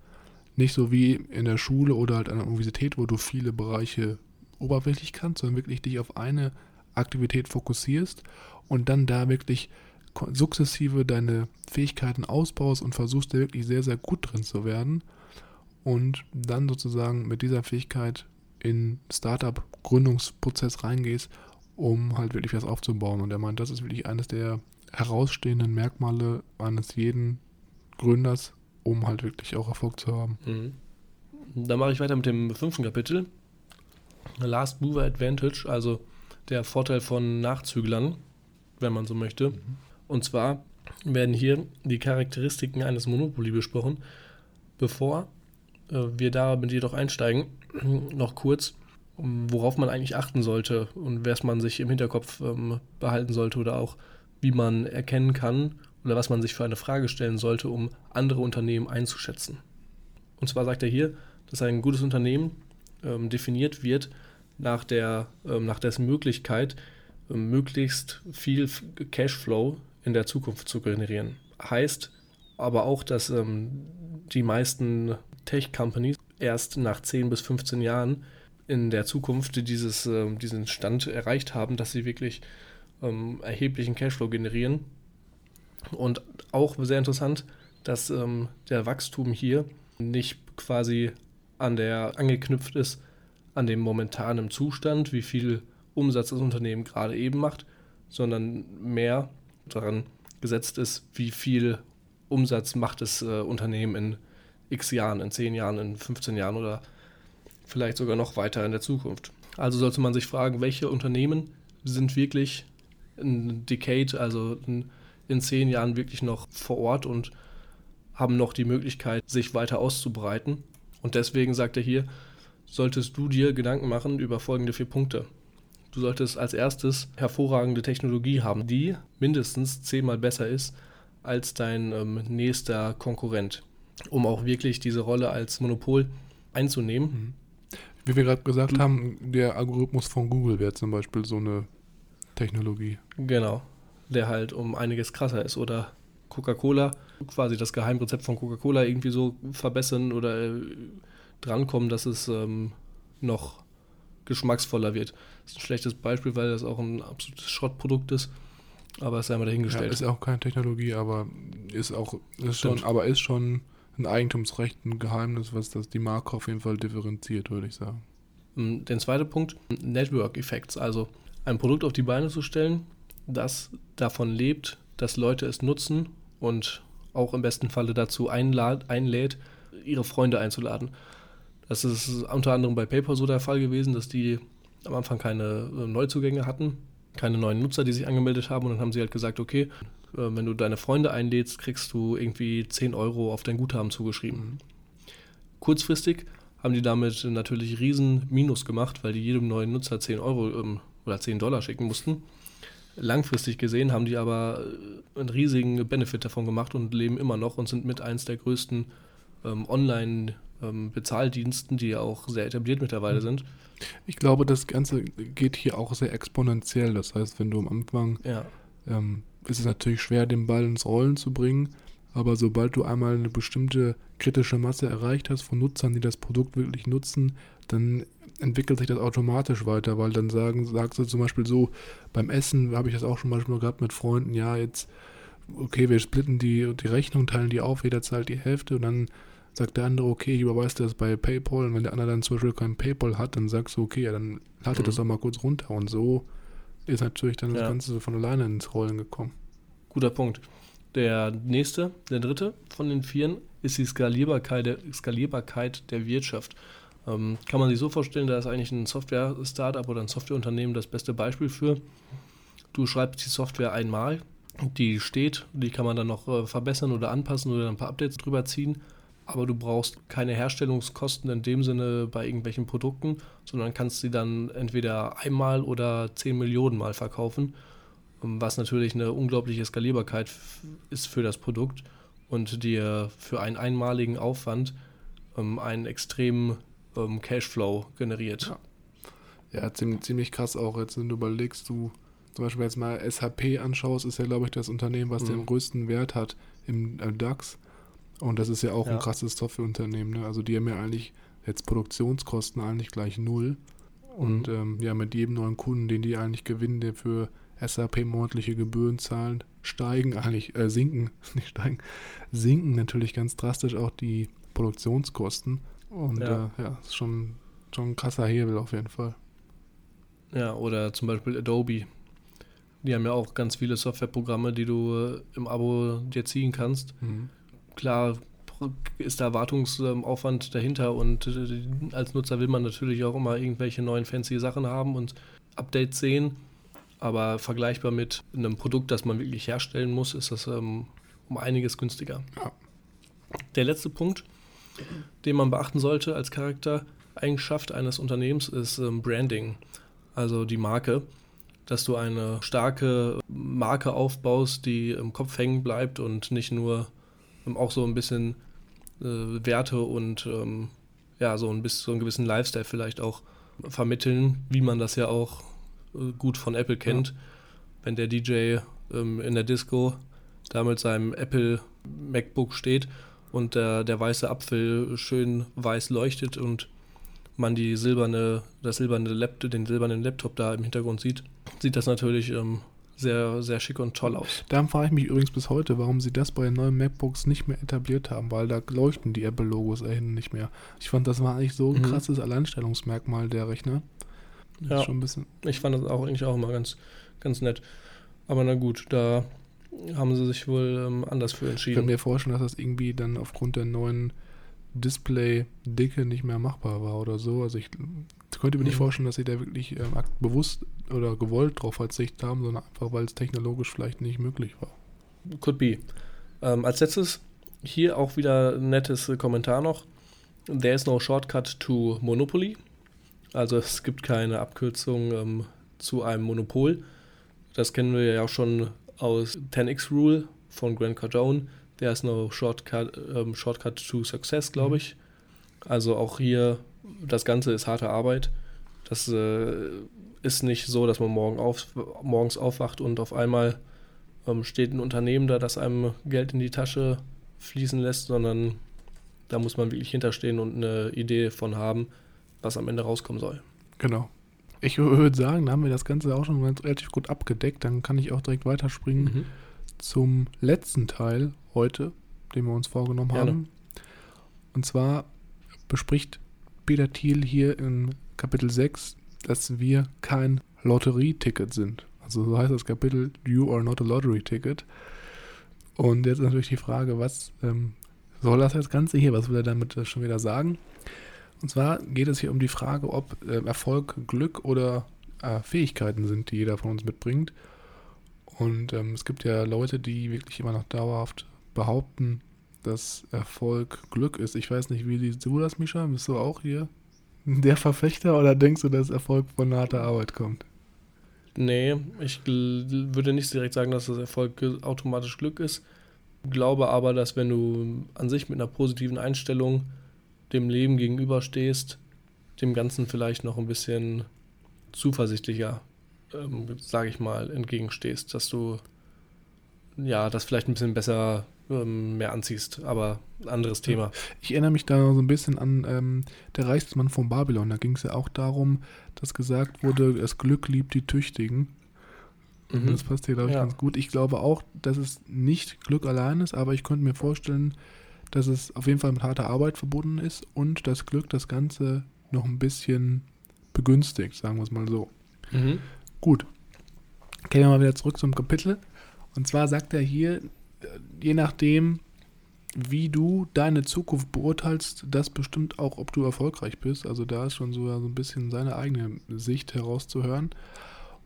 Nicht so wie in der Schule oder halt an der Universität, wo du viele Bereiche oberflächlich kannst, sondern wirklich dich auf eine Aktivität fokussierst und dann da wirklich sukzessive deine Fähigkeiten ausbaust und versuchst da wirklich sehr, sehr gut drin zu werden und dann sozusagen mit dieser Fähigkeit in Startup-Gründungsprozess reingehst, um halt wirklich was aufzubauen. Und er meint, das ist wirklich eines der herausstehenden Merkmale eines jeden Gründers, um halt wirklich auch Erfolg zu haben. Mhm. Dann mache ich weiter mit dem fünften Kapitel. Last Mover Advantage, also der Vorteil von Nachzüglern. wenn man so möchte. Mhm. Und zwar werden hier die Charakteristiken eines Monopoly besprochen. Bevor äh, wir da mit jedoch einsteigen, noch kurz, worauf man eigentlich achten sollte und was man sich im Hinterkopf ähm, behalten sollte oder auch wie man erkennen kann oder was man sich für eine Frage stellen sollte, um andere Unternehmen einzuschätzen. Und zwar sagt er hier, dass ein gutes Unternehmen ähm, definiert wird nach, der, ähm, nach dessen Möglichkeit, ähm, möglichst viel Cashflow in der Zukunft zu generieren. Heißt aber auch, dass ähm, die meisten Tech-Companies erst nach 10 bis 15 Jahren in der Zukunft dieses, äh, diesen Stand erreicht haben, dass sie wirklich ähm, erheblichen Cashflow generieren. Und auch sehr interessant, dass ähm, der Wachstum hier nicht quasi an der angeknüpft ist an dem momentanen Zustand, wie viel Umsatz das Unternehmen gerade eben macht, sondern mehr daran gesetzt ist, wie viel Umsatz macht das äh, Unternehmen in x Jahren, in 10 Jahren, in 15 Jahren oder vielleicht sogar noch weiter in der Zukunft. Also sollte man sich fragen, welche Unternehmen sind wirklich in Decade, also in, in 10 Jahren wirklich noch vor Ort und haben noch die Möglichkeit, sich weiter auszubreiten. Und deswegen sagt er hier, solltest du dir Gedanken machen über folgende vier Punkte. Du solltest als erstes hervorragende Technologie haben, die mindestens zehnmal besser ist als dein ähm, nächster Konkurrent, um auch wirklich diese Rolle als Monopol einzunehmen. Mhm. Wie wir gerade gesagt du, haben, der Algorithmus von Google wäre zum Beispiel so eine Technologie. Genau, der halt um einiges krasser ist. Oder Coca-Cola, quasi das Geheimrezept von Coca-Cola irgendwie so verbessern oder äh, drankommen, dass es ähm, noch geschmacksvoller wird. Das ist ein schlechtes Beispiel, weil das auch ein absolutes Schrottprodukt ist. Aber es sei mal dahingestellt. Ja, ist auch keine Technologie, aber ist auch, ist schon, aber ist schon ein Eigentumsrecht, ein Geheimnis, was das die Marke auf jeden Fall differenziert, würde ich sagen. Ähm, den zweiten Punkt, Network Effects, also ein Produkt auf die Beine zu stellen, das davon lebt, dass Leute es nutzen und auch im besten Falle dazu einlädt, ihre Freunde einzuladen. Das ist unter anderem bei PayPal so der Fall gewesen, dass die am Anfang keine äh, Neuzugänge hatten, keine neuen Nutzer, die sich angemeldet haben. Und dann haben sie halt gesagt, okay, äh, wenn du deine Freunde einlädst, kriegst du irgendwie 10 Euro auf dein Guthaben zugeschrieben. Mhm. Kurzfristig haben die damit natürlich riesen Minus gemacht, weil die jedem neuen Nutzer 10 Euro ähm, oder 10 Dollar schicken mussten. Langfristig gesehen haben die aber äh, einen riesigen Benefit davon gemacht und leben immer noch und sind mit eins der größten ähm, Online- ähm, Bezahldiensten, die ja auch sehr etabliert mittlerweile mhm. sind. Ich glaube, das Ganze geht hier auch sehr exponentiell. Das heißt, wenn du am Anfang, ja. ähm, ist es natürlich schwer, den Ball ins Rollen zu bringen, aber sobald du einmal eine bestimmte kritische Masse erreicht hast von Nutzern, die das Produkt wirklich nutzen, dann entwickelt sich das automatisch weiter, weil dann sagen, sagst du zum Beispiel so, beim Essen habe ich das auch schon manchmal gehabt mit Freunden, ja, jetzt, okay, wir splitten die, die Rechnung, teilen die auf, jeder zahlt die Hälfte und dann sagt der andere, okay, ich überweise das bei PayPal und wenn der andere dann zum Beispiel kein PayPal hat, dann sagst du, okay, ja, dann lade mhm. das doch mal kurz runter und so ist natürlich dann ja. das Ganze von alleine ins Rollen gekommen. Guter Punkt. Der nächste, der dritte von den vieren ist die Skalierbarkeit der, Skalierbarkeit der Wirtschaft. Ähm, kann man sich so vorstellen, da ist eigentlich ein Software-Startup oder ein Softwareunternehmen das beste Beispiel für. Du schreibst die Software einmal, die steht, die kann man dann noch äh, verbessern oder anpassen oder ein paar Updates drüber ziehen aber du brauchst keine Herstellungskosten in dem Sinne bei irgendwelchen Produkten, sondern kannst sie dann entweder einmal oder zehn Millionen Mal verkaufen, ähm, was natürlich eine unglaubliche Skalierbarkeit ist für das Produkt und dir für einen einmaligen Aufwand ähm, einen extremen ähm, Cashflow generiert. Ja, ja ziemlich, ziemlich krass auch, jetzt wenn du überlegst, du zum Beispiel jetzt mal SAP anschaust, ist ja glaube ich das Unternehmen, was mhm. den größten Wert hat im DAX und das ist ja auch ja. ein krasses Softwareunternehmen. Ne? Also die haben ja eigentlich jetzt Produktionskosten eigentlich gleich null. Und mhm. ähm, ja, mit jedem neuen Kunden, den die eigentlich gewinnen, der für SAP monatliche Gebühren zahlen, steigen eigentlich, äh, sinken, nicht steigen, sinken natürlich ganz drastisch auch die Produktionskosten. Und ja, äh, ja ist schon, schon ein krasser Hebel auf jeden Fall. Ja, oder zum Beispiel Adobe. Die haben ja auch ganz viele Softwareprogramme, die du äh, im Abo dir ziehen kannst. Mhm klar ist da Erwartungsaufwand dahinter und äh, als Nutzer will man natürlich auch immer irgendwelche neuen fancy Sachen haben und Updates sehen. aber vergleichbar mit einem Produkt, das man wirklich herstellen muss, ist das ähm, um einiges günstiger. Ja. Der letzte Punkt, den man beachten sollte als Charaktereigenschaft eines Unternehmens, ist ähm, Branding, also die Marke. Dass du eine starke Marke aufbaust, die im Kopf hängen bleibt und nicht nur auch so ein bisschen äh, Werte und ähm, ja, so ein bisschen so einen gewissen Lifestyle vielleicht auch vermitteln, wie man das ja auch äh, gut von Apple kennt. Ja. Wenn der DJ ähm, in der Disco da mit seinem Apple MacBook steht und der, der weiße Apfel schön weiß leuchtet und man die silberne, das silberne Laptop, den silbernen Laptop da im Hintergrund sieht, sieht das natürlich ähm, sehr, sehr schick und toll aus. Da frage ich mich übrigens bis heute, warum sie das bei den neuen MacBooks nicht mehr etabliert haben, weil da leuchten die Apple-Logos dahin nicht mehr. Ich fand, das war eigentlich so ein mhm. krasses Alleinstellungsmerkmal der Rechner. Das ja, schon ein bisschen ich fand das auch eigentlich auch immer ganz, ganz nett. Aber na gut, da haben sie sich wohl ähm, anders für entschieden. Ich kann mir vorstellen, dass das irgendwie dann aufgrund der neuen Display-Dicke nicht mehr machbar war oder so. Also ich könnte mir nicht mhm. vorstellen, dass sie da wirklich ähm, bewusst oder gewollt drauf verzichtet haben, sondern einfach, weil es technologisch vielleicht nicht möglich war. Could be. Ähm, als letztes hier auch wieder ein nettes Kommentar noch. There is no shortcut to Monopoly. Also es gibt keine Abkürzung ähm, zu einem Monopol. Das kennen wir ja auch schon aus 10x Rule von Grant Cardone. There is no shortcut, ähm, shortcut to success, glaube mhm. ich. Also auch hier, das Ganze ist harte Arbeit. Das äh, ist nicht so, dass man morgen auf, morgens aufwacht und auf einmal ähm, steht ein Unternehmen da, das einem Geld in die Tasche fließen lässt, sondern da muss man wirklich hinterstehen und eine Idee von haben, was am Ende rauskommen soll. Genau. Ich würde sagen, da haben wir das Ganze auch schon relativ gut abgedeckt. Dann kann ich auch direkt weiterspringen mhm. zum letzten Teil heute, den wir uns vorgenommen Gerne. haben. Und zwar bespricht Peter Thiel hier in Kapitel 6, dass wir kein Lotterieticket sind. Also so heißt das Kapitel You are not a lottery ticket. Und jetzt natürlich die Frage, was ähm, soll das jetzt Ganze hier? Was will er damit schon wieder sagen? Und zwar geht es hier um die Frage, ob äh, Erfolg Glück oder äh, Fähigkeiten sind, die jeder von uns mitbringt. Und ähm, es gibt ja Leute, die wirklich immer noch dauerhaft behaupten, dass Erfolg Glück ist. Ich weiß nicht, wie siehst du das, Mischa? Bist du auch hier der Verfechter oder denkst du, dass Erfolg von harter Arbeit kommt? Nee, ich würde nicht direkt sagen, dass das Erfolg automatisch Glück ist. Glaube aber, dass wenn du an sich mit einer positiven Einstellung dem Leben gegenüberstehst, dem Ganzen vielleicht noch ein bisschen zuversichtlicher, ähm, sage ich mal, entgegenstehst, dass du ja das vielleicht ein bisschen besser ähm, mehr anziehst, aber anderes Thema. Ich erinnere mich da so ein bisschen an ähm, der Reichsmann von Babylon. Da ging es ja auch darum, dass gesagt wurde, das Glück liebt die Tüchtigen. Mhm. Das passt hier, glaube ich, ja. ganz gut. Ich glaube auch, dass es nicht Glück allein ist, aber ich könnte mir vorstellen, dass es auf jeden Fall mit harter Arbeit verbunden ist und das Glück das Ganze noch ein bisschen begünstigt, sagen wir es mal so. Mhm. Gut. Gehen wir mal wieder zurück zum Kapitel. Und zwar sagt er hier, je nachdem, wie du deine Zukunft beurteilst, das bestimmt auch, ob du erfolgreich bist. Also da ist schon so, ein bisschen seine eigene Sicht herauszuhören.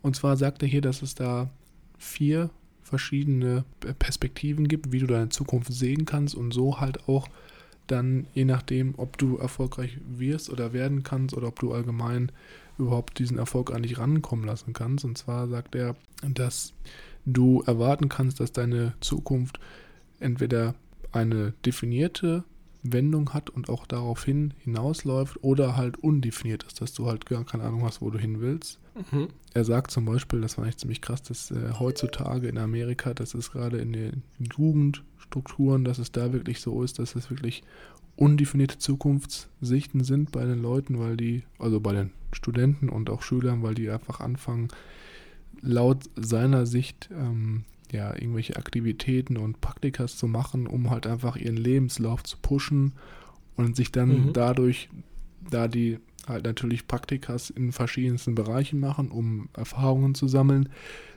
Und zwar sagt er hier, dass es da vier verschiedene Perspektiven gibt, wie du deine Zukunft sehen kannst und so halt auch dann je nachdem, ob du erfolgreich wirst oder werden kannst oder ob du allgemein überhaupt diesen Erfolg an dich rankommen lassen kannst. Und zwar sagt er, dass du erwarten kannst, dass deine Zukunft entweder eine definierte Wendung hat und auch daraufhin hinausläuft oder halt undefiniert ist, dass du halt gar keine Ahnung hast, wo du hin willst. Mhm. Er sagt zum Beispiel, das war eigentlich ziemlich krass, dass äh, heutzutage in Amerika, das ist gerade in den Jugendstrukturen, dass es da wirklich so ist, dass es wirklich undefinierte Zukunftssichten sind bei den Leuten, weil die, also bei den Studenten und auch Schülern, weil die einfach anfangen, laut seiner Sicht ähm, ja irgendwelche Aktivitäten und Praktikas zu machen, um halt einfach ihren Lebenslauf zu pushen und sich dann mhm. dadurch, da die halt natürlich Praktikas in verschiedensten Bereichen machen, um Erfahrungen zu sammeln,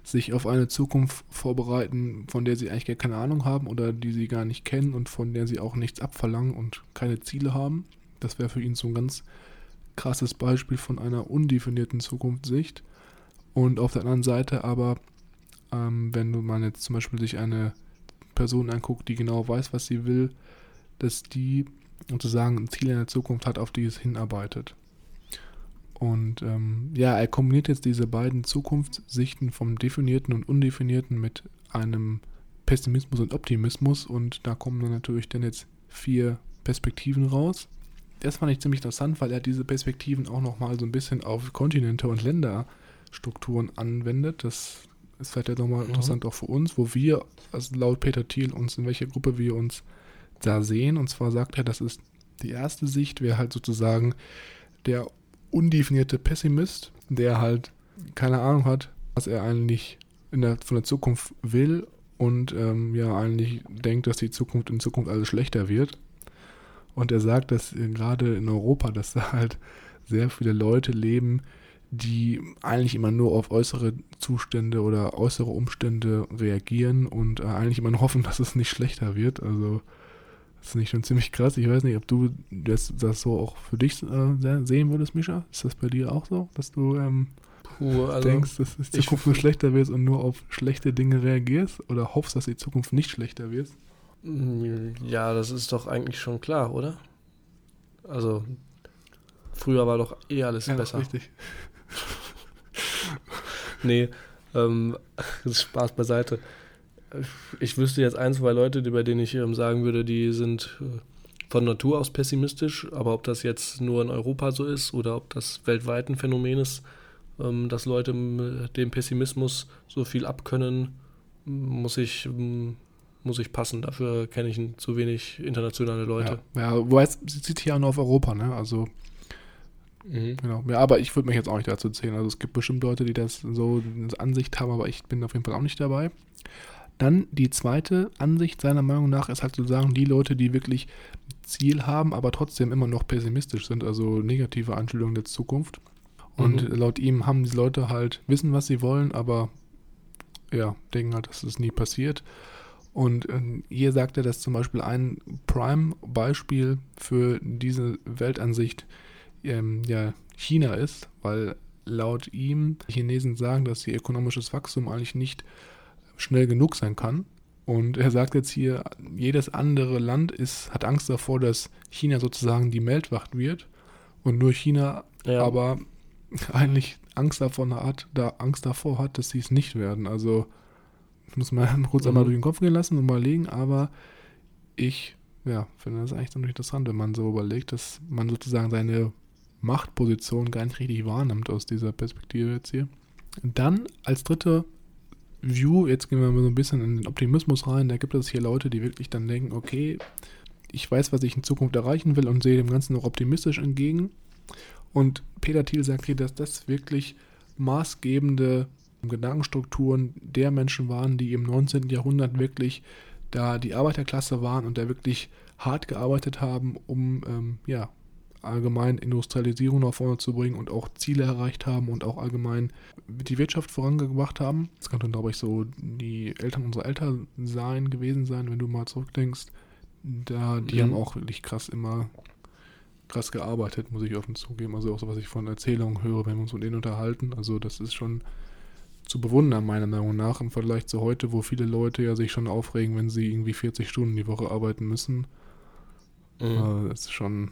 sich auf eine Zukunft vorbereiten, von der sie eigentlich gar keine Ahnung haben oder die sie gar nicht kennen und von der sie auch nichts abverlangen und keine Ziele haben. Das wäre für ihn so ein ganz krasses Beispiel von einer undefinierten Zukunftssicht. Und auf der anderen Seite aber, ähm, wenn man jetzt zum Beispiel sich eine Person anguckt, die genau weiß, was sie will, dass die sozusagen ein Ziel in der Zukunft hat, auf die es hinarbeitet. Und ähm, ja, er kombiniert jetzt diese beiden Zukunftssichten vom Definierten und Undefinierten mit einem Pessimismus und Optimismus und da kommen dann natürlich dann jetzt vier Perspektiven raus. Das fand ich ziemlich interessant, weil er diese Perspektiven auch nochmal so ein bisschen auf Kontinente und Länderstrukturen anwendet. Das ist vielleicht ja nochmal mhm. interessant auch für uns, wo wir, also laut Peter Thiel, uns in welcher Gruppe wir uns da sehen. Und zwar sagt er, das ist die erste Sicht, wäre halt sozusagen der undefinierte Pessimist, der halt keine Ahnung hat, was er eigentlich der, von der Zukunft will und ähm, ja eigentlich denkt, dass die Zukunft in Zukunft alles schlechter wird. Und er sagt, dass gerade in Europa, dass da halt sehr viele Leute leben, die eigentlich immer nur auf äußere Zustände oder äußere Umstände reagieren und äh, eigentlich immer nur hoffen, dass es nicht schlechter wird. Also das ist nicht schon ziemlich krass. Ich weiß nicht, ob du das, das so auch für dich äh, sehen würdest, Mischa. Ist das bei dir auch so, dass du ähm, Puh, also denkst, dass die Zukunft nur schlechter wird und nur auf schlechte Dinge reagierst oder hoffst, dass die Zukunft nicht schlechter wird? Mm, ja, das ist doch eigentlich schon klar, oder? Also, früher war doch eh alles ja, besser. Richtig. nee, ähm, Spaß beiseite. Ich wüsste jetzt ein, zwei Leute, die, bei denen ich ähm, sagen würde, die sind äh, von Natur aus pessimistisch, aber ob das jetzt nur in Europa so ist oder ob das weltweit ein Phänomen ist, ähm, dass Leute dem Pessimismus so viel abkönnen, muss ich, muss ich passen. Dafür kenne ich zu wenig internationale Leute. Ja, ja wobei sie zieht hier auch nur auf Europa, ne? Also Mhm. Genau. Ja, aber ich würde mich jetzt auch nicht dazu zählen. Also es gibt bestimmt Leute, die das so eine Ansicht haben, aber ich bin auf jeden Fall auch nicht dabei. Dann die zweite Ansicht seiner Meinung nach ist halt sozusagen die Leute, die wirklich Ziel haben, aber trotzdem immer noch pessimistisch sind, also negative Einstellungen der Zukunft. Und mhm. laut ihm haben diese Leute halt wissen, was sie wollen, aber ja, denken halt, dass es nie passiert. Und äh, hier sagt er, dass zum Beispiel ein Prime-Beispiel für diese Weltansicht ähm, ja, China ist, weil laut ihm die Chinesen sagen, dass ihr ökonomisches Wachstum eigentlich nicht schnell genug sein kann. Und er sagt jetzt hier, jedes andere Land ist, hat Angst davor, dass China sozusagen die Meldwacht wird und nur China ja. aber eigentlich Angst davon hat, da Angst davor hat, dass sie es nicht werden. Also ich muss mal kurz mhm. einmal durch den Kopf gehen lassen und mal legen, aber ich ja, finde das eigentlich ziemlich interessant, wenn man so überlegt, dass man sozusagen seine Machtposition gar nicht richtig wahrnimmt aus dieser Perspektive jetzt hier. dann als dritte View, jetzt gehen wir mal so ein bisschen in den Optimismus rein, da gibt es hier Leute, die wirklich dann denken, okay, ich weiß, was ich in Zukunft erreichen will und sehe dem Ganzen noch optimistisch entgegen. Und Peter Thiel sagt hier, dass das wirklich maßgebende Gedankenstrukturen der Menschen waren, die im 19. Jahrhundert wirklich da die Arbeiterklasse waren und da wirklich hart gearbeitet haben, um ähm, ja, allgemein Industrialisierung nach vorne zu bringen und auch Ziele erreicht haben und auch allgemein die Wirtschaft vorangebracht haben. Das könnte, glaube ich, so die Eltern unserer Eltern sein, gewesen sein, wenn du mal zurückdenkst. Da, die mhm. haben auch wirklich krass immer krass gearbeitet, muss ich offen zugeben. Also auch so, was ich von Erzählungen höre, wenn wir uns mit denen unterhalten. Also das ist schon zu bewundern, meiner Meinung nach, im Vergleich zu heute, wo viele Leute ja sich schon aufregen, wenn sie irgendwie 40 Stunden die Woche arbeiten müssen. Mhm. Äh, das ist schon,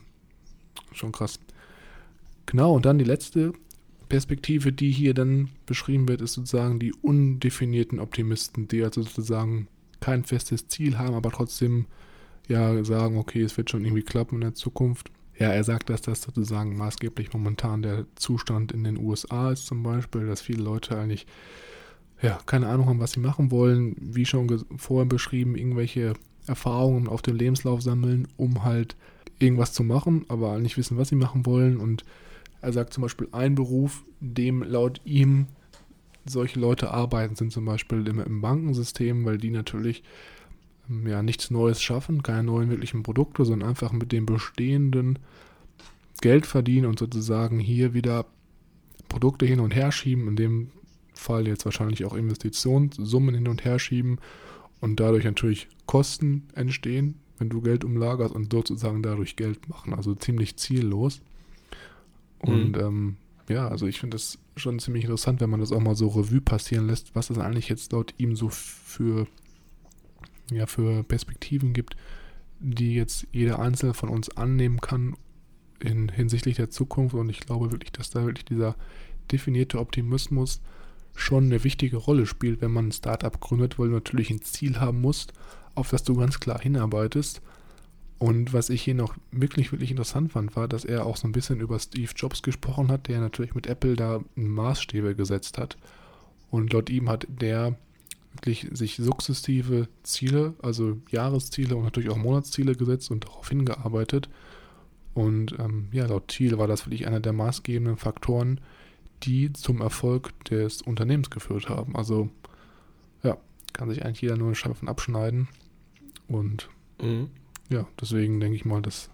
schon krass. Genau, und dann die letzte Perspektive, die hier dann beschrieben wird, ist sozusagen die undefinierten Optimisten, die also sozusagen kein festes Ziel haben, aber trotzdem ja sagen, okay, es wird schon irgendwie klappen in der Zukunft. Ja, er sagt, dass das sozusagen maßgeblich momentan der Zustand in den USA ist zum Beispiel, dass viele Leute eigentlich ja, keine Ahnung haben, was sie machen wollen, wie schon vorher beschrieben, irgendwelche Erfahrungen auf dem Lebenslauf sammeln, um halt irgendwas zu machen, aber nicht wissen, was sie machen wollen. Und er sagt zum Beispiel, ein Beruf, dem laut ihm solche Leute arbeiten, sind zum Beispiel im, im Bankensystem, weil die natürlich ja, nichts Neues schaffen, keine neuen wirklichen Produkte, sondern einfach mit dem bestehenden Geld verdienen und sozusagen hier wieder Produkte hin und her schieben, in dem Fall jetzt wahrscheinlich auch Investitionssummen hin und her schieben und dadurch natürlich Kosten entstehen, wenn du Geld umlagerst und sozusagen dadurch Geld machen. Also ziemlich ziellos. Und mhm. ähm, ja, also ich finde das schon ziemlich interessant, wenn man das auch mal so Revue passieren lässt, was es eigentlich jetzt laut ihm so für, ja, für Perspektiven gibt, die jetzt jeder Einzelne von uns annehmen kann in, hinsichtlich der Zukunft. Und ich glaube wirklich, dass da wirklich dieser definierte Optimismus schon eine wichtige Rolle spielt, wenn man ein Startup gründet, weil du natürlich ein Ziel haben musst, auf das du ganz klar hinarbeitest. Und was ich hier noch wirklich, wirklich interessant fand, war, dass er auch so ein bisschen über Steve Jobs gesprochen hat, der natürlich mit Apple da Maßstäbe gesetzt hat. Und laut ihm hat der wirklich sich sukzessive Ziele, also Jahresziele und natürlich auch Monatsziele gesetzt und darauf hingearbeitet. Und ähm, ja, laut Thiel war das wirklich einer der maßgebenden Faktoren, die zum Erfolg des Unternehmens geführt haben. Also ja, kann sich eigentlich jeder nur eine Scheibe von abschneiden. Und mhm. ja, deswegen denke ich mal, dass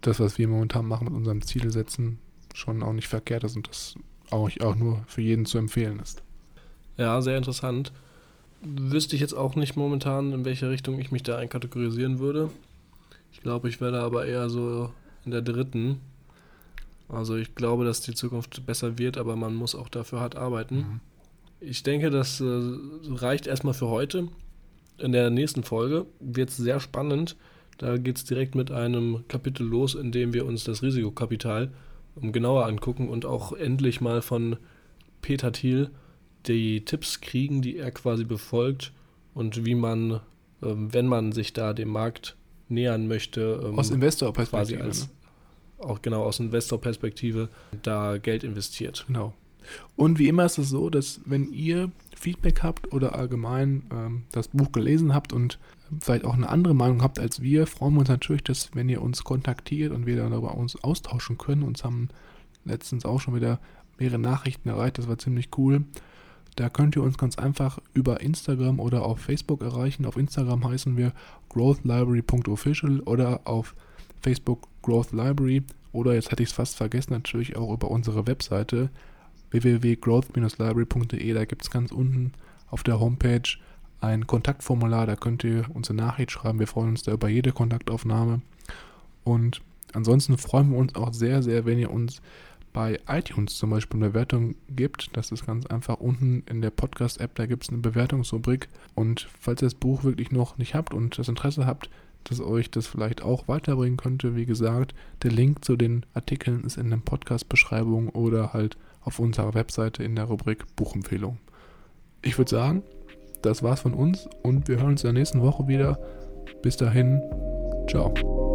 das, was wir momentan machen mit unserem Ziel setzen, schon auch nicht verkehrt ist und das auch, auch nur für jeden zu empfehlen ist. Ja, sehr interessant. Wüsste ich jetzt auch nicht momentan, in welche Richtung ich mich da einkategorisieren würde. Ich glaube, ich werde aber eher so in der dritten. Also ich glaube, dass die Zukunft besser wird, aber man muss auch dafür hart arbeiten. Mhm. Ich denke, das äh, reicht erstmal für heute. In der nächsten Folge wird es sehr spannend. Da geht es direkt mit einem Kapitel los, in dem wir uns das Risikokapital genauer angucken und auch endlich mal von Peter Thiel die Tipps kriegen, die er quasi befolgt und wie man, ähm, wenn man sich da dem Markt nähern möchte, ähm, aus Investorperspektive, quasi als, ne? auch genau aus Investorperspektive da Geld investiert. Genau. Und wie immer ist es so, dass wenn ihr Feedback habt oder allgemein ähm, das Buch gelesen habt und vielleicht auch eine andere Meinung habt als wir, freuen wir uns natürlich, dass wenn ihr uns kontaktiert und wir dann darüber uns austauschen können. Uns haben letztens auch schon wieder mehrere Nachrichten erreicht, das war ziemlich cool. Da könnt ihr uns ganz einfach über Instagram oder auf Facebook erreichen. Auf Instagram heißen wir growthlibrary.official oder auf Facebook Growth Library oder jetzt hätte ich es fast vergessen, natürlich auch über unsere Webseite www.growth-library.de. Da gibt es ganz unten auf der Homepage ein Kontaktformular, da könnt ihr uns eine Nachricht schreiben. Wir freuen uns da über jede Kontaktaufnahme. Und ansonsten freuen wir uns auch sehr, sehr, wenn ihr uns bei iTunes zum Beispiel eine Bewertung gibt. Das ist ganz einfach unten in der Podcast-App, da gibt es eine Bewertungsrubrik. Und falls ihr das Buch wirklich noch nicht habt und das Interesse habt, dass euch das vielleicht auch weiterbringen könnte, wie gesagt, der Link zu den Artikeln ist in der Podcast-Beschreibung oder halt auf unserer Webseite in der Rubrik Buchempfehlung. Ich würde sagen, das war's von uns und wir hören uns in der nächsten Woche wieder. Bis dahin, ciao.